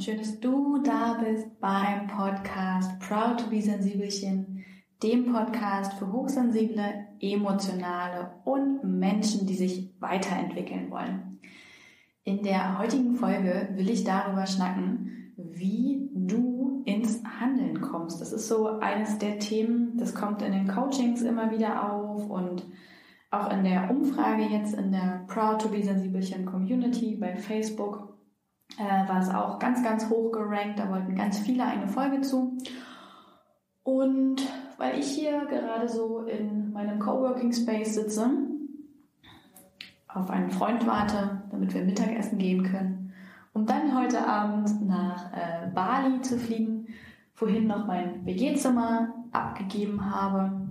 schön, dass du da bist beim Podcast Proud to be Sensibelchen, dem Podcast für hochsensible, emotionale und Menschen, die sich weiterentwickeln wollen. In der heutigen Folge will ich darüber schnacken, wie du ins Handeln kommst. Das ist so eines der Themen, das kommt in den Coachings immer wieder auf und auch in der Umfrage jetzt in der Proud to be Sensibelchen Community bei Facebook äh, war es auch ganz, ganz hoch gerankt. Da wollten ganz viele eine Folge zu. Und weil ich hier gerade so in meinem Coworking Space sitze, auf einen Freund warte, damit wir Mittagessen gehen können, um dann heute Abend nach äh, Bali zu fliegen, wohin noch mein WG-Zimmer abgegeben habe,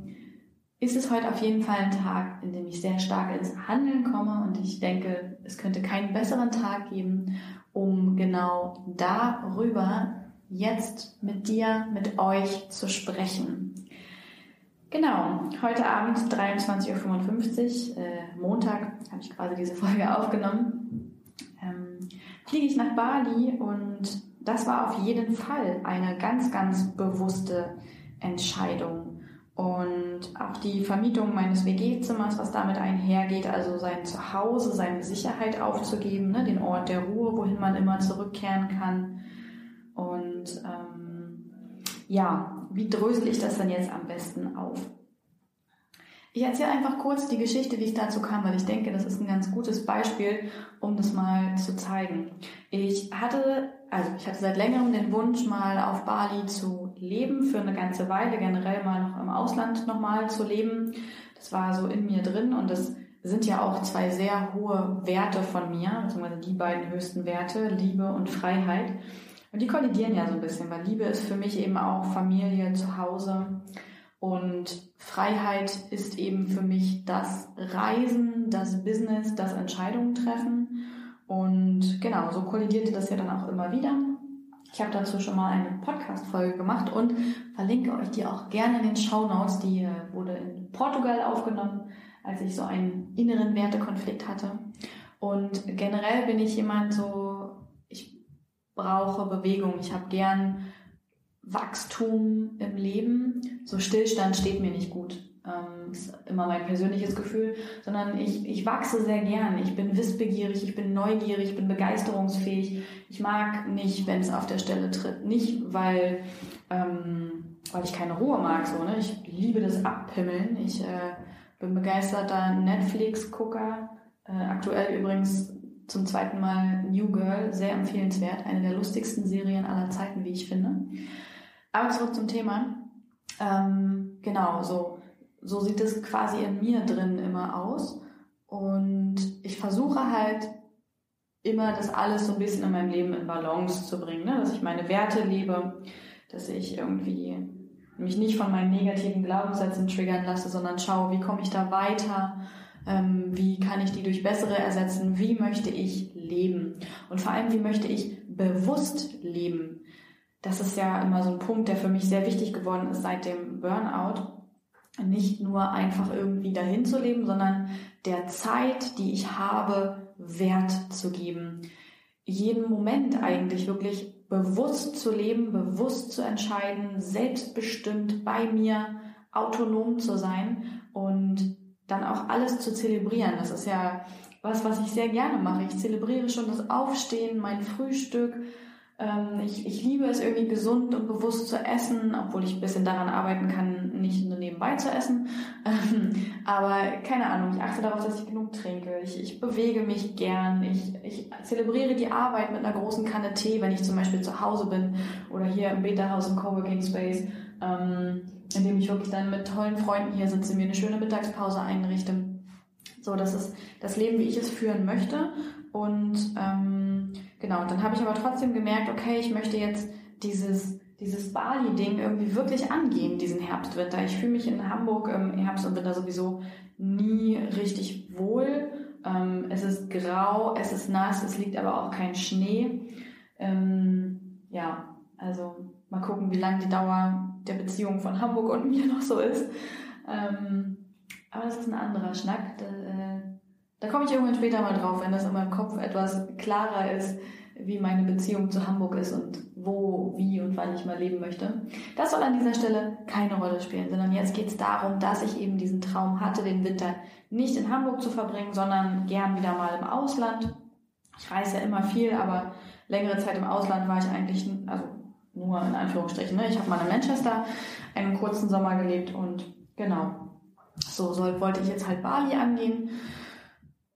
ist es heute auf jeden Fall ein Tag, in dem ich sehr stark ins Handeln komme und ich denke, es könnte keinen besseren Tag geben, um genau darüber jetzt mit dir, mit euch zu sprechen. Genau, heute Abend 23.55 Uhr, äh, Montag, habe ich quasi diese Folge aufgenommen, ähm, fliege ich nach Bali und das war auf jeden Fall eine ganz, ganz bewusste Entscheidung. Und auch die Vermietung meines WG-Zimmers, was damit einhergeht, also sein Zuhause, seine Sicherheit aufzugeben, ne, den Ort der Ruhe, wohin man immer zurückkehren kann. Und ähm, ja, wie drösel ich das denn jetzt am besten auf? Ich erzähle einfach kurz die Geschichte, wie ich dazu kam, weil ich denke, das ist ein ganz gutes Beispiel, um das mal zu zeigen. Ich hatte, also ich hatte seit längerem den Wunsch, mal auf Bali zu leben, für eine ganze Weile, generell mal noch im Ausland nochmal zu leben. Das war so in mir drin und das sind ja auch zwei sehr hohe Werte von mir, beziehungsweise die beiden höchsten Werte, Liebe und Freiheit. Und die kollidieren ja so ein bisschen, weil Liebe ist für mich eben auch Familie, Zuhause. Und Freiheit ist eben für mich das Reisen, das Business, das Entscheidungen treffen. Und genau, so kollidierte das ja dann auch immer wieder. Ich habe dazu schon mal eine Podcast-Folge gemacht und verlinke euch die auch gerne in den Show Notes. Die äh, wurde in Portugal aufgenommen, als ich so einen inneren Wertekonflikt hatte. Und generell bin ich jemand so, ich brauche Bewegung. Ich habe gern Wachstum im Leben. So Stillstand steht mir nicht gut. Ähm, ist immer mein persönliches Gefühl, sondern ich, ich wachse sehr gern. Ich bin wissbegierig, ich bin neugierig, ich bin begeisterungsfähig. Ich mag nicht, wenn es auf der Stelle tritt. Nicht, weil, ähm, weil ich keine Ruhe mag. So, ne? Ich liebe das Abpimmeln. Ich äh, bin begeisterter Netflix-Gucker. Äh, aktuell übrigens zum zweiten Mal New Girl, sehr empfehlenswert. Eine der lustigsten Serien aller Zeiten, wie ich finde. Aber zurück zum Thema. Ähm, genau, so, so sieht es quasi in mir drin immer aus. Und ich versuche halt immer das alles so ein bisschen in meinem Leben in Balance zu bringen, ne? dass ich meine Werte lebe, dass ich irgendwie mich nicht von meinen negativen Glaubenssätzen triggern lasse, sondern schaue, wie komme ich da weiter, ähm, wie kann ich die durch bessere ersetzen, wie möchte ich leben und vor allem, wie möchte ich bewusst leben das ist ja immer so ein Punkt, der für mich sehr wichtig geworden ist seit dem Burnout. Nicht nur einfach irgendwie dahin zu leben, sondern der Zeit, die ich habe, Wert zu geben. Jeden Moment eigentlich wirklich bewusst zu leben, bewusst zu entscheiden, selbstbestimmt bei mir, autonom zu sein und dann auch alles zu zelebrieren. Das ist ja was, was ich sehr gerne mache. Ich zelebriere schon das Aufstehen, mein Frühstück, ähm, ich, ich liebe es irgendwie gesund und bewusst zu essen, obwohl ich ein bisschen daran arbeiten kann, nicht nur nebenbei zu essen. Ähm, aber keine Ahnung, ich achte darauf, dass ich genug trinke. Ich, ich bewege mich gern. Ich, ich zelebriere die Arbeit mit einer großen Kanne Tee, wenn ich zum Beispiel zu Hause bin oder hier im Beta-Haus im Coworking Space, ähm, in dem ich wirklich dann mit tollen Freunden hier sitze, mir eine schöne Mittagspause einrichte. So, das ist das Leben, wie ich es führen möchte. Und ähm, genau, dann habe ich aber trotzdem gemerkt, okay, ich möchte jetzt dieses dieses Bali-Ding irgendwie wirklich angehen, diesen Herbst, Winter. Ich fühle mich in Hamburg im Herbst und Winter sowieso nie richtig wohl. Ähm, es ist grau, es ist nass, es liegt aber auch kein Schnee. Ähm, ja, also mal gucken, wie lang die Dauer der Beziehung von Hamburg und mir noch so ist. Ähm, aber das ist ein anderer Schnack. Da, äh, da komme ich irgendwann später mal drauf, wenn das in meinem Kopf etwas klarer ist, wie meine Beziehung zu Hamburg ist und wo, wie und wann ich mal leben möchte. Das soll an dieser Stelle keine Rolle spielen, sondern jetzt geht es darum, dass ich eben diesen Traum hatte, den Winter nicht in Hamburg zu verbringen, sondern gern wieder mal im Ausland. Ich reise ja immer viel, aber längere Zeit im Ausland war ich eigentlich, also nur in Anführungsstrichen. Ne? Ich habe mal in Manchester einen kurzen Sommer gelebt und genau, so soll, wollte ich jetzt halt Bali angehen.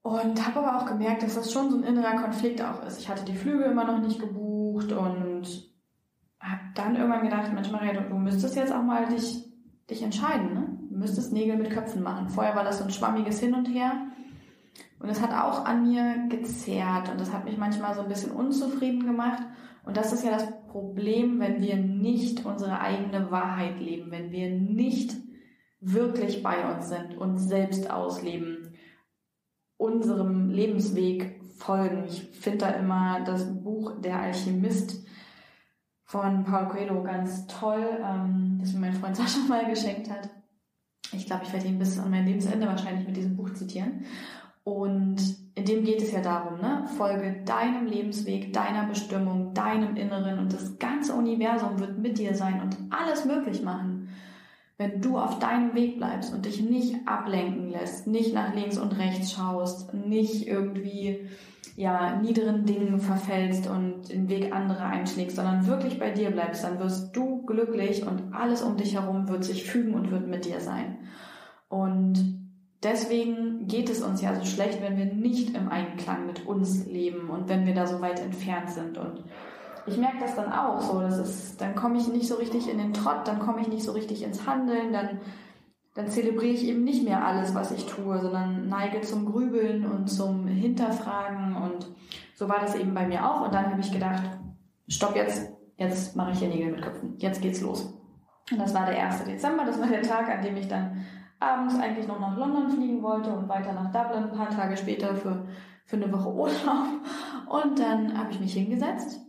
Und habe aber auch gemerkt, dass das schon so ein innerer Konflikt auch ist. Ich hatte die Flüge immer noch nicht gebucht und habe dann irgendwann gedacht, Mensch Maria, du, du müsstest jetzt auch mal dich, dich entscheiden. Ne? Du müsstest Nägel mit Köpfen machen. Vorher war das so ein schwammiges Hin und Her. Und es hat auch an mir gezerrt und das hat mich manchmal so ein bisschen unzufrieden gemacht. Und das ist ja das Problem, wenn wir nicht unsere eigene Wahrheit leben, wenn wir nicht wirklich bei uns sind, uns selbst ausleben unserem Lebensweg folgen. Ich finde da immer das Buch Der Alchemist von Paul Coelho ganz toll, ähm, das mir mein Freund Sascha mal geschenkt hat. Ich glaube, ich werde ihn bis an mein Lebensende wahrscheinlich mit diesem Buch zitieren. Und in dem geht es ja darum, ne? Folge deinem Lebensweg, deiner Bestimmung, deinem Inneren und das ganze Universum wird mit dir sein und alles möglich machen wenn du auf deinem Weg bleibst und dich nicht ablenken lässt, nicht nach links und rechts schaust, nicht irgendwie ja niederen Dingen verfällst und den Weg anderer einschlägst, sondern wirklich bei dir bleibst, dann wirst du glücklich und alles um dich herum wird sich fügen und wird mit dir sein. Und deswegen geht es uns ja so schlecht, wenn wir nicht im Einklang mit uns leben und wenn wir da so weit entfernt sind und ich merke das dann auch so. Das ist, dann komme ich nicht so richtig in den Trott, dann komme ich nicht so richtig ins Handeln, dann, dann zelebriere ich eben nicht mehr alles, was ich tue, sondern neige zum Grübeln und zum Hinterfragen und so war das eben bei mir auch. Und dann habe ich gedacht, stopp jetzt, jetzt mache ich hier Nägel mit Köpfen, jetzt geht's los. Und das war der 1. Dezember, das war der Tag, an dem ich dann abends eigentlich noch nach London fliegen wollte und weiter nach Dublin, ein paar Tage später für, für eine Woche Urlaub. Und dann habe ich mich hingesetzt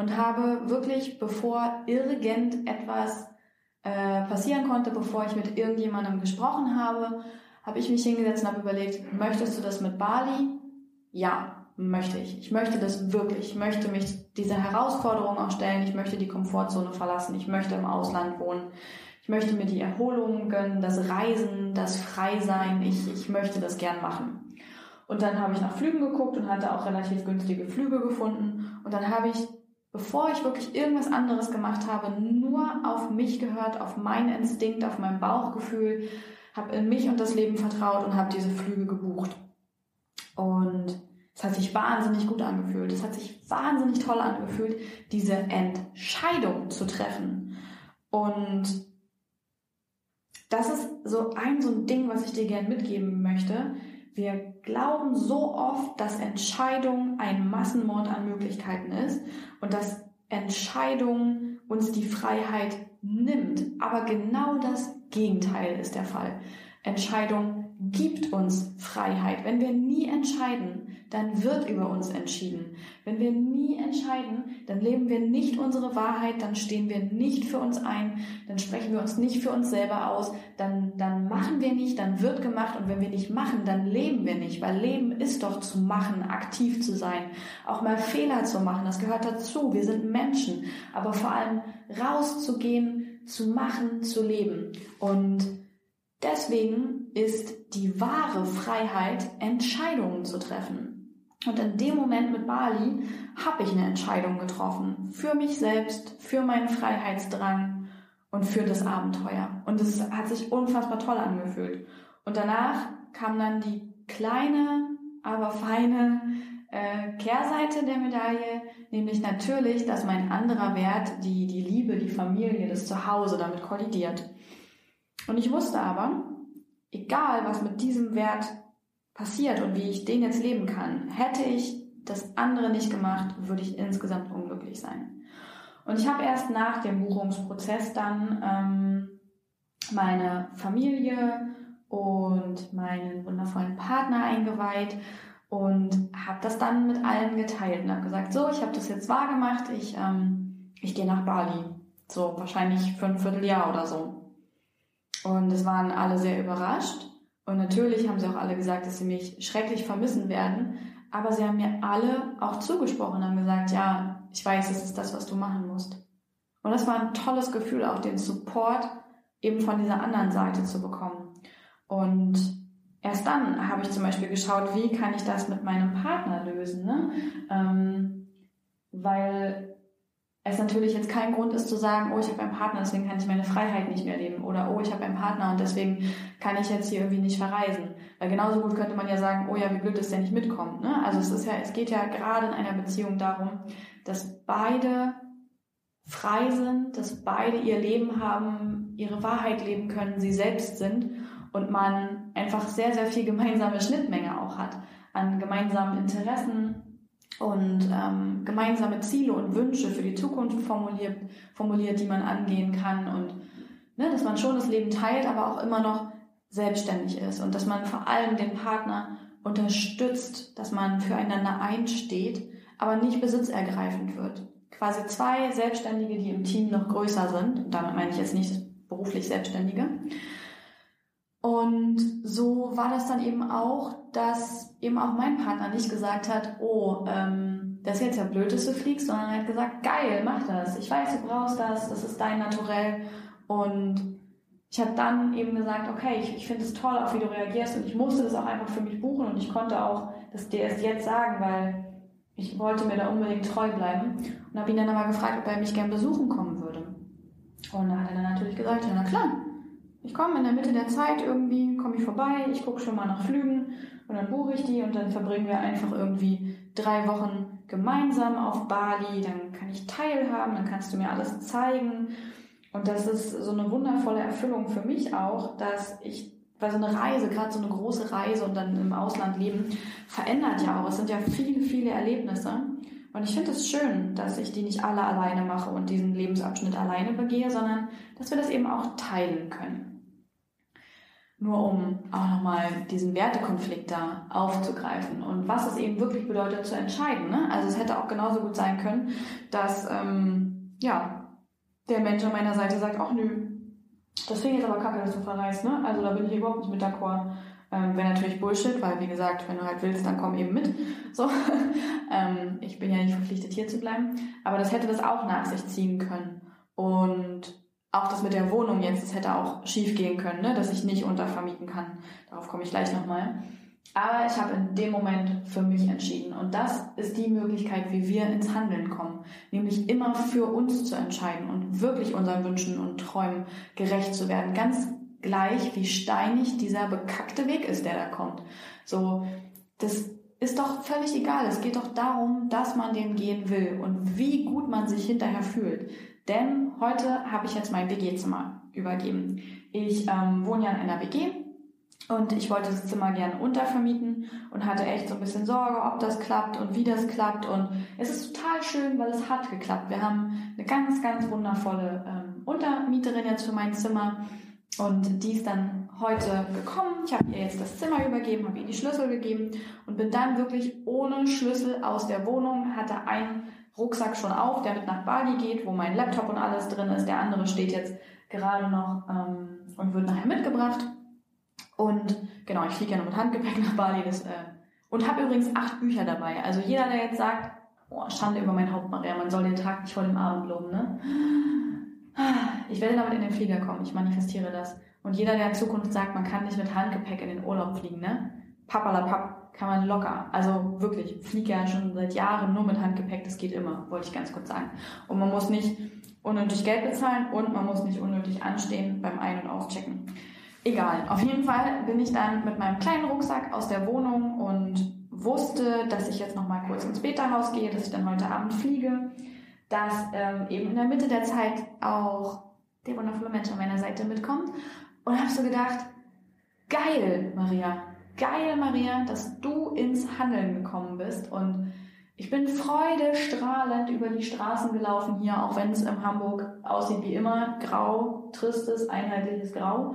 und habe wirklich, bevor irgend etwas äh, passieren konnte, bevor ich mit irgendjemandem gesprochen habe, habe ich mich hingesetzt und habe überlegt, möchtest du das mit Bali? Ja, möchte ich. Ich möchte das wirklich. Ich möchte mich dieser Herausforderung auch stellen. Ich möchte die Komfortzone verlassen. Ich möchte im Ausland wohnen. Ich möchte mir die Erholung gönnen, das Reisen, das Freisein. Ich, ich möchte das gern machen. Und dann habe ich nach Flügen geguckt und hatte auch relativ günstige Flüge gefunden. Und dann habe ich bevor ich wirklich irgendwas anderes gemacht habe, nur auf mich gehört, auf meinen Instinkt, auf mein Bauchgefühl, habe in mich und das Leben vertraut und habe diese Flüge gebucht. Und es hat sich wahnsinnig gut angefühlt. Es hat sich wahnsinnig toll angefühlt, diese Entscheidung zu treffen. Und das ist so ein, so ein Ding, was ich dir gerne mitgeben möchte. Wir glauben so oft, dass Entscheidung ein Massenmord an Möglichkeiten ist und dass Entscheidung uns die Freiheit nimmt. Aber genau das Gegenteil ist der Fall. Entscheidung gibt uns Freiheit. Wenn wir nie entscheiden, dann wird über uns entschieden. Wenn wir nie entscheiden, dann leben wir nicht unsere Wahrheit, dann stehen wir nicht für uns ein, dann sprechen wir uns nicht für uns selber aus, dann, dann machen wir nicht, dann wird gemacht und wenn wir nicht machen, dann leben wir nicht, weil Leben ist doch zu machen, aktiv zu sein, auch mal Fehler zu machen, das gehört dazu. Wir sind Menschen, aber vor allem rauszugehen, zu machen, zu leben. Und deswegen ist die wahre Freiheit, Entscheidungen zu treffen. Und in dem Moment mit Bali habe ich eine Entscheidung getroffen. Für mich selbst, für meinen Freiheitsdrang und für das Abenteuer. Und es hat sich unfassbar toll angefühlt. Und danach kam dann die kleine, aber feine äh, Kehrseite der Medaille, nämlich natürlich, dass mein anderer Wert, die, die Liebe, die Familie, das Zuhause damit kollidiert. Und ich wusste aber, egal was mit diesem Wert passiert und wie ich den jetzt leben kann, hätte ich das andere nicht gemacht, würde ich insgesamt unglücklich sein. Und ich habe erst nach dem Buchungsprozess dann ähm, meine Familie und meinen wundervollen Partner eingeweiht und habe das dann mit allen geteilt und habe gesagt, so, ich habe das jetzt wahr gemacht, ich, ähm, ich gehe nach Bali. So wahrscheinlich für ein Vierteljahr oder so. Und es waren alle sehr überrascht. Und natürlich haben sie auch alle gesagt, dass sie mich schrecklich vermissen werden. Aber sie haben mir alle auch zugesprochen und haben gesagt, ja, ich weiß, es ist das, was du machen musst. Und das war ein tolles Gefühl, auch den Support eben von dieser anderen Seite zu bekommen. Und erst dann habe ich zum Beispiel geschaut, wie kann ich das mit meinem Partner lösen. Ne? Ähm, weil es natürlich jetzt kein Grund ist zu sagen, oh, ich habe einen Partner, deswegen kann ich meine Freiheit nicht mehr leben. Oder oh, ich habe einen Partner und deswegen kann ich jetzt hier irgendwie nicht verreisen. Weil genauso gut könnte man ja sagen, oh ja, wie blöd, dass der nicht mitkommt. Ne? Also es ist ja, es geht ja gerade in einer Beziehung darum, dass beide frei sind, dass beide ihr Leben haben, ihre Wahrheit leben können, sie selbst sind und man einfach sehr, sehr viel gemeinsame Schnittmenge auch hat an gemeinsamen Interessen, und ähm, gemeinsame Ziele und Wünsche für die Zukunft formuliert, formuliert, die man angehen kann und ne, dass man schon das Leben teilt, aber auch immer noch selbstständig ist und dass man vor allem den Partner unterstützt, dass man füreinander einsteht, aber nicht besitzergreifend wird. Quasi zwei Selbstständige, die im Team noch größer sind, und damit meine ich jetzt nicht beruflich Selbstständige, und so war das dann eben auch, dass eben auch mein Partner nicht gesagt hat, oh, ähm, das ist jetzt ja blöd, dass du fliegst, sondern er hat gesagt, geil, mach das. Ich weiß, du brauchst das, das ist dein Naturell. Und ich habe dann eben gesagt, okay, ich, ich finde es toll, auch wie du reagierst und ich musste das auch einfach für mich buchen und ich konnte auch das dir erst jetzt sagen, weil ich wollte mir da unbedingt treu bleiben und habe ihn dann aber gefragt, ob er mich gern besuchen kommen würde. Und da hat er dann natürlich gesagt, ja, na klar, ich komme in der Mitte der Zeit irgendwie, komme ich vorbei, ich gucke schon mal nach Flügen und dann buche ich die und dann verbringen wir einfach irgendwie drei Wochen gemeinsam auf Bali, dann kann ich teilhaben, dann kannst du mir alles zeigen. Und das ist so eine wundervolle Erfüllung für mich auch, dass ich, weil so eine Reise, gerade so eine große Reise und dann im Ausland leben, verändert ja auch. Es sind ja viele, viele Erlebnisse. Und ich finde es schön, dass ich die nicht alle alleine mache und diesen Lebensabschnitt alleine begehe, sondern dass wir das eben auch teilen können. Nur um auch nochmal diesen Wertekonflikt da aufzugreifen und was es eben wirklich bedeutet zu entscheiden. Ne? Also es hätte auch genauso gut sein können, dass ähm, ja der Mensch an meiner Seite sagt, ach nö, das finde ich jetzt aber kacke, dass du verreist, ne? Also da bin ich überhaupt nicht mit d'accord. Ähm, Wäre natürlich Bullshit, weil wie gesagt, wenn du halt willst, dann komm eben mit. So, ähm, ich bin ja nicht verpflichtet hier zu bleiben. Aber das hätte das auch nach sich ziehen können. Und auch das mit der Wohnung jetzt, das hätte auch schief gehen können, ne? dass ich nicht untervermieten kann. Darauf komme ich gleich nochmal. Aber ich habe in dem Moment für mich entschieden. Und das ist die Möglichkeit, wie wir ins Handeln kommen. Nämlich immer für uns zu entscheiden und wirklich unseren Wünschen und Träumen gerecht zu werden. Ganz gleich, wie steinig dieser bekackte Weg ist, der da kommt. So, das ist doch völlig egal. Es geht doch darum, dass man den gehen will und wie gut man sich hinterher fühlt. Denn heute habe ich jetzt mein WG-Zimmer übergeben. Ich ähm, wohne ja in einer WG und ich wollte das Zimmer gerne untervermieten und hatte echt so ein bisschen Sorge, ob das klappt und wie das klappt. Und es ist total schön, weil es hat geklappt. Wir haben eine ganz, ganz wundervolle ähm, Untermieterin jetzt für mein Zimmer. Und die ist dann heute gekommen. Ich habe ihr jetzt das Zimmer übergeben, habe ihr die Schlüssel gegeben und bin dann wirklich ohne Schlüssel aus der Wohnung, hatte einen Rucksack schon auf, der mit nach Bali geht, wo mein Laptop und alles drin ist. Der andere steht jetzt gerade noch ähm, und wird nachher mitgebracht. Und genau, ich fliege ja nur mit Handgepäck nach Bali. Das, äh, und habe übrigens acht Bücher dabei. Also jeder, der jetzt sagt, oh, Schande über mein Haupt, Maria, man soll den Tag nicht vor dem Abend loben, ne? Ich werde damit in den Flieger kommen, ich manifestiere das. Und jeder, der in Zukunft sagt, man kann nicht mit Handgepäck in den Urlaub fliegen, ne? Pappalapapp kann man locker. Also wirklich, ich fliege ja schon seit Jahren nur mit Handgepäck, das geht immer, wollte ich ganz kurz sagen. Und man muss nicht unnötig Geld bezahlen und man muss nicht unnötig anstehen beim Ein- und Auschecken. Egal, auf jeden Fall bin ich dann mit meinem kleinen Rucksack aus der Wohnung und wusste, dass ich jetzt noch mal kurz ins Beta-Haus gehe, dass ich dann heute Abend fliege, dass ähm, eben in der Mitte der Zeit auch der wundervolle Mensch an meiner Seite mitkommt und habe so gedacht, geil, Maria, geil, Maria, dass du ins Handeln gekommen bist und ich bin freudestrahlend über die Straßen gelaufen hier, auch wenn es in Hamburg aussieht wie immer, grau, tristes, einheitliches Grau.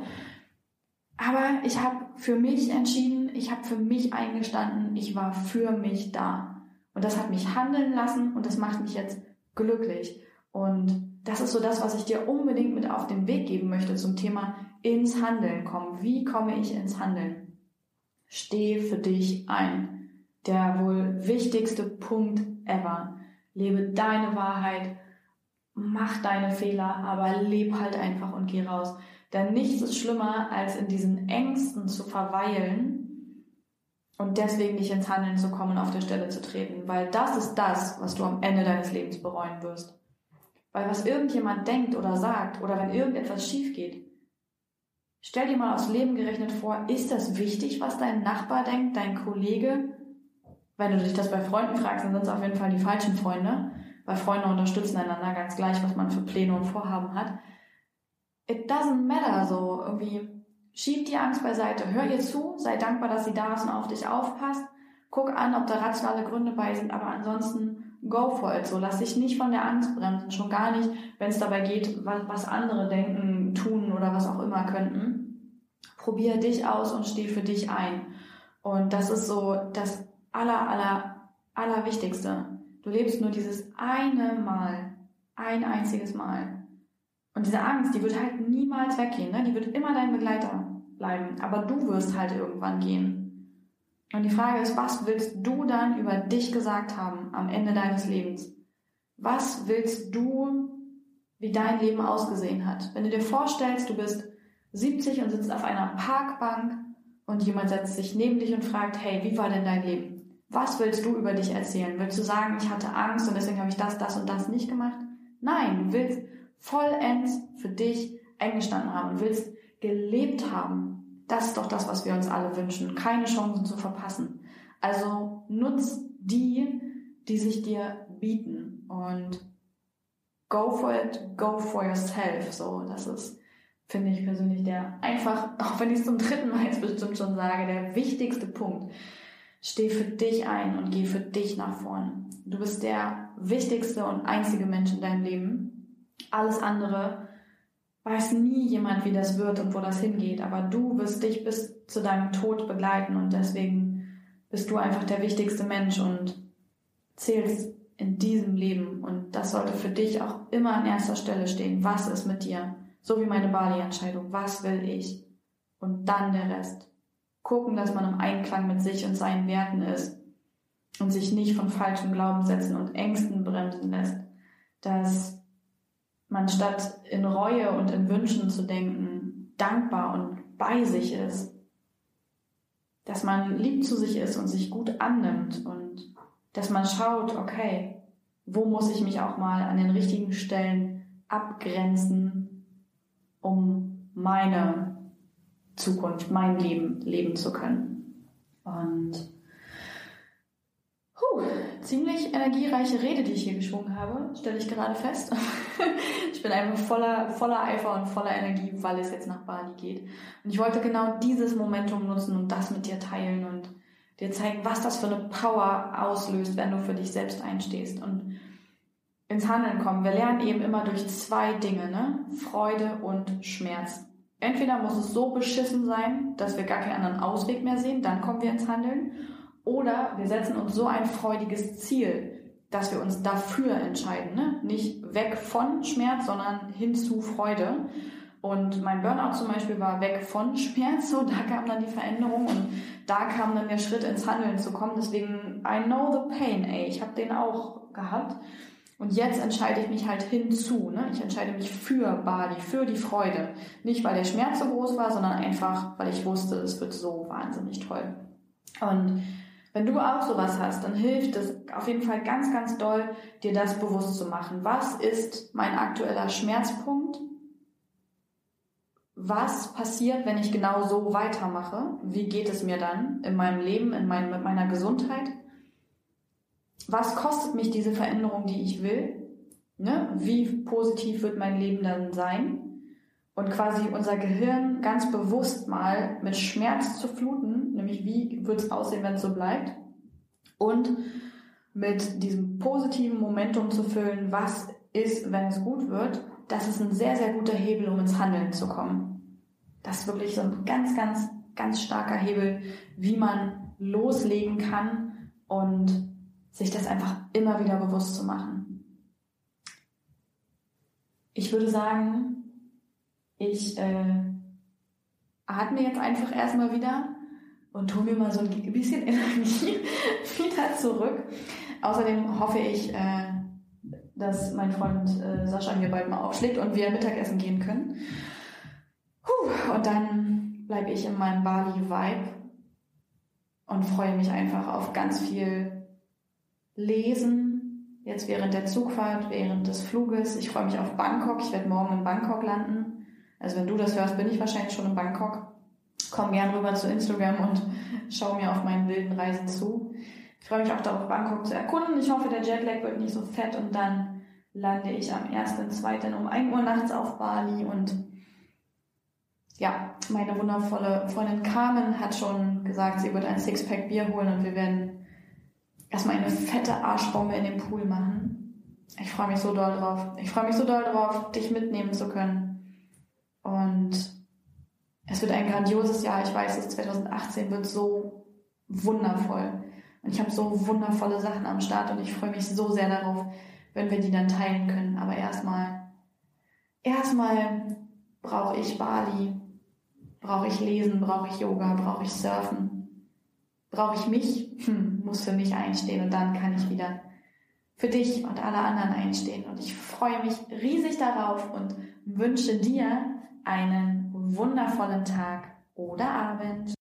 Aber ich habe für mich entschieden, ich habe für mich eingestanden, ich war für mich da. Und das hat mich handeln lassen und das macht mich jetzt glücklich. Und das ist so das, was ich dir unbedingt mit auf den Weg geben möchte zum Thema ins Handeln kommen. Wie komme ich ins Handeln? Steh für dich ein. der wohl wichtigste Punkt ever. Lebe deine Wahrheit, mach deine Fehler, aber leb halt einfach und geh raus. Denn nichts ist schlimmer, als in diesen Ängsten zu verweilen und deswegen nicht ins Handeln zu kommen, auf der Stelle zu treten. Weil das ist das, was du am Ende deines Lebens bereuen wirst. Weil was irgendjemand denkt oder sagt oder wenn irgendetwas schief geht, stell dir mal aufs Leben gerechnet vor, ist das wichtig, was dein Nachbar denkt, dein Kollege? Wenn du dich das bei Freunden fragst, dann sind es auf jeden Fall die falschen Freunde, weil Freunde unterstützen einander ganz gleich, was man für Pläne und Vorhaben hat it doesn't matter, so irgendwie schieb die Angst beiseite, hör ihr zu, sei dankbar, dass sie da ist und auf dich aufpasst, guck an, ob da rationale Gründe bei sind, aber ansonsten go for it, so lass dich nicht von der Angst bremsen, schon gar nicht, wenn es dabei geht, was, andere denken, tun oder was auch immer könnten. Probier dich aus und steh für dich ein. Und das ist so das aller, aller, aller Wichtigste. Du lebst nur dieses eine Mal, ein einziges Mal. Und diese Angst, die wird halt niemals weggehen, ne? Die wird immer dein Begleiter bleiben. Aber du wirst halt irgendwann gehen. Und die Frage ist, was willst du dann über dich gesagt haben am Ende deines Lebens? Was willst du, wie dein Leben ausgesehen hat? Wenn du dir vorstellst, du bist 70 und sitzt auf einer Parkbank und jemand setzt sich neben dich und fragt, hey, wie war denn dein Leben? Was willst du über dich erzählen? Willst du sagen, ich hatte Angst und deswegen habe ich das, das und das nicht gemacht? Nein, du willst vollends für dich eingestanden haben und willst gelebt haben. Das ist doch das, was wir uns alle wünschen. Keine Chancen zu verpassen. Also nutz die, die sich dir bieten und go for it, go for yourself. So, das ist, finde ich persönlich der einfach, auch wenn ich es zum dritten Mal jetzt bestimmt schon sage, der wichtigste Punkt. Steh für dich ein und geh für dich nach vorn. Du bist der wichtigste und einzige Mensch in deinem Leben alles andere weiß nie jemand, wie das wird und wo das hingeht, aber du wirst dich bis zu deinem Tod begleiten und deswegen bist du einfach der wichtigste Mensch und zählst in diesem Leben und das sollte für dich auch immer an erster Stelle stehen. Was ist mit dir? So wie meine Bali-Entscheidung. Was will ich? Und dann der Rest. Gucken, dass man im Einklang mit sich und seinen Werten ist und sich nicht von falschen Glaubenssätzen und Ängsten bremsen lässt. Dass man statt in Reue und in Wünschen zu denken, dankbar und bei sich ist. Dass man lieb zu sich ist und sich gut annimmt und dass man schaut, okay, wo muss ich mich auch mal an den richtigen Stellen abgrenzen, um meine Zukunft, mein Leben leben zu können. Und Puh, ziemlich energiereiche Rede, die ich hier geschwungen habe, stelle ich gerade fest. ich bin einfach voller, voller Eifer und voller Energie, weil es jetzt nach Bali geht. Und ich wollte genau dieses Momentum nutzen und das mit dir teilen und dir zeigen, was das für eine Power auslöst, wenn du für dich selbst einstehst und ins Handeln kommen. Wir lernen eben immer durch zwei Dinge, ne? Freude und Schmerz. Entweder muss es so beschissen sein, dass wir gar keinen anderen Ausweg mehr sehen, dann kommen wir ins Handeln. Oder wir setzen uns so ein freudiges Ziel, dass wir uns dafür entscheiden. Ne? Nicht weg von Schmerz, sondern hin zu Freude. Und mein Burnout zum Beispiel war weg von Schmerz, so da kam dann die Veränderung und da kam dann der Schritt ins Handeln zu kommen. Deswegen, I know the pain, ey, ich habe den auch gehabt. Und jetzt entscheide ich mich halt hinzu. Ne? Ich entscheide mich für Bali, für die Freude. Nicht, weil der Schmerz so groß war, sondern einfach, weil ich wusste, es wird so wahnsinnig toll. Und wenn du auch sowas hast, dann hilft es auf jeden Fall ganz, ganz doll, dir das bewusst zu machen. Was ist mein aktueller Schmerzpunkt? Was passiert, wenn ich genau so weitermache? Wie geht es mir dann in meinem Leben, in mein, mit meiner Gesundheit? Was kostet mich diese Veränderung, die ich will? Ne? Wie positiv wird mein Leben dann sein? Und quasi unser Gehirn ganz bewusst mal mit Schmerz zu fluten, nämlich wie wird es aussehen, wenn es so bleibt, und mit diesem positiven Momentum zu füllen, was ist, wenn es gut wird, das ist ein sehr, sehr guter Hebel, um ins Handeln zu kommen. Das ist wirklich so ein ganz, ganz, ganz starker Hebel, wie man loslegen kann und sich das einfach immer wieder bewusst zu machen. Ich würde sagen, ich äh, atme jetzt einfach erstmal wieder und hole mir mal so ein bisschen Energie wieder zurück. Außerdem hoffe ich, äh, dass mein Freund äh, Sascha mir bald mal aufschlägt und wir Mittagessen gehen können. Puh, und dann bleibe ich in meinem Bali-Vibe und freue mich einfach auf ganz viel Lesen. Jetzt während der Zugfahrt, während des Fluges. Ich freue mich auf Bangkok. Ich werde morgen in Bangkok landen. Also wenn du das hörst, bin ich wahrscheinlich schon in Bangkok. Komm gern rüber zu Instagram und schau mir auf meinen wilden Reisen zu. Ich freue mich auch darauf, Bangkok zu erkunden. Ich hoffe, der Jetlag wird nicht so fett und dann lande ich am 1.2. um 1 Uhr nachts auf Bali und ja, meine wundervolle Freundin Carmen hat schon gesagt, sie wird ein Sixpack Bier holen und wir werden erstmal eine fette Arschbombe in den Pool machen. Ich freue mich so doll drauf. Ich freue mich so doll drauf, dich mitnehmen zu können. Und es wird ein grandioses Jahr. Ich weiß, es 2018 wird so wundervoll. Und ich habe so wundervolle Sachen am Start und ich freue mich so sehr darauf, wenn wir die dann teilen können. Aber erstmal, erstmal brauche ich Bali, brauche ich Lesen, brauche ich Yoga, brauche ich Surfen, brauche ich mich, hm, muss für mich einstehen und dann kann ich wieder für dich und alle anderen einstehen. Und ich freue mich riesig darauf und wünsche dir einen wundervollen Tag oder Abend.